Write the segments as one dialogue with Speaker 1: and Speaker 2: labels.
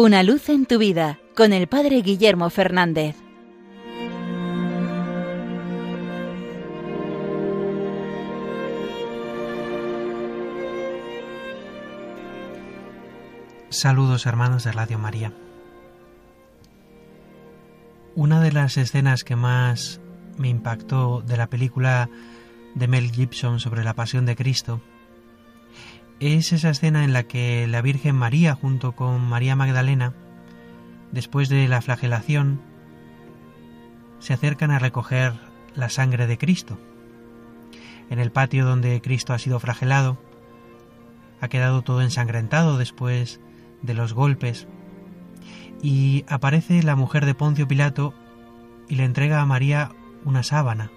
Speaker 1: Una luz en tu vida con el Padre Guillermo Fernández.
Speaker 2: Saludos hermanos de Radio María. Una de las escenas que más me impactó de la película de Mel Gibson sobre la pasión de Cristo es esa escena en la que la Virgen María junto con María Magdalena, después de la flagelación, se acercan a recoger la sangre de Cristo. En el patio donde Cristo ha sido flagelado, ha quedado todo ensangrentado después de los golpes, y aparece la mujer de Poncio Pilato y le entrega a María una sábana.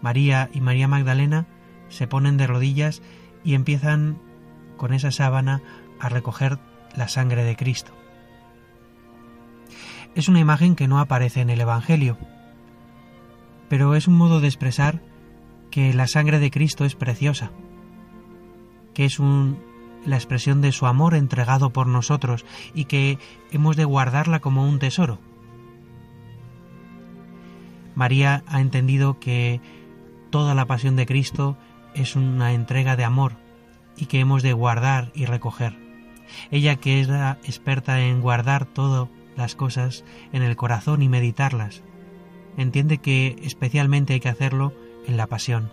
Speaker 2: María y María Magdalena se ponen de rodillas y empiezan con esa sábana a recoger la sangre de Cristo. Es una imagen que no aparece en el Evangelio, pero es un modo de expresar que la sangre de Cristo es preciosa, que es un, la expresión de su amor entregado por nosotros y que hemos de guardarla como un tesoro. María ha entendido que toda la pasión de Cristo es una entrega de amor y que hemos de guardar y recoger. Ella que es la experta en guardar todas las cosas en el corazón y meditarlas, entiende que especialmente hay que hacerlo en la pasión.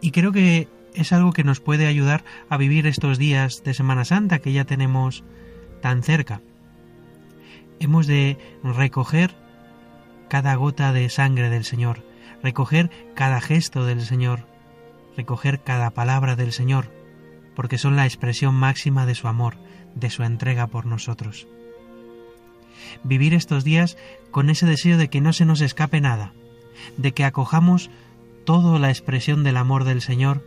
Speaker 2: Y creo que es algo que nos puede ayudar a vivir estos días de Semana Santa que ya tenemos tan cerca. Hemos de recoger cada gota de sangre del Señor, recoger cada gesto del Señor, recoger cada palabra del Señor, porque son la expresión máxima de su amor, de su entrega por nosotros. Vivir estos días con ese deseo de que no se nos escape nada, de que acojamos toda la expresión del amor del Señor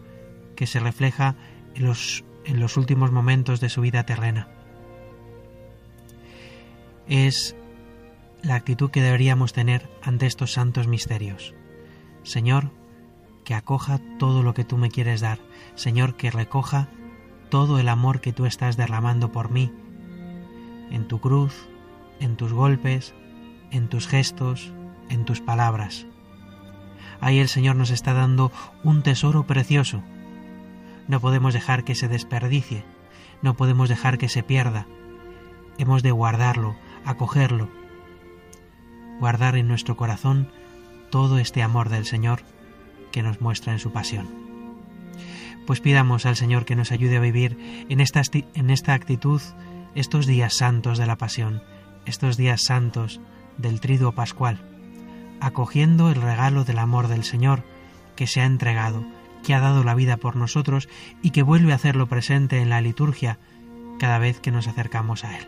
Speaker 2: que se refleja en los, en los últimos momentos de su vida terrena. Es la actitud que deberíamos tener ante estos santos misterios. Señor, que acoja todo lo que tú me quieres dar. Señor, que recoja todo el amor que tú estás derramando por mí, en tu cruz, en tus golpes, en tus gestos, en tus palabras. Ahí el Señor nos está dando un tesoro precioso. No podemos dejar que se desperdicie, no podemos dejar que se pierda. Hemos de guardarlo, acogerlo, guardar en nuestro corazón todo este amor del Señor que nos muestra en su pasión. Pues pidamos al Señor que nos ayude a vivir en esta, en esta actitud estos días santos de la pasión, estos días santos del triduo pascual, acogiendo el regalo del amor del Señor que se ha entregado, que ha dado la vida por nosotros y que vuelve a hacerlo presente en la liturgia cada vez que nos acercamos a Él.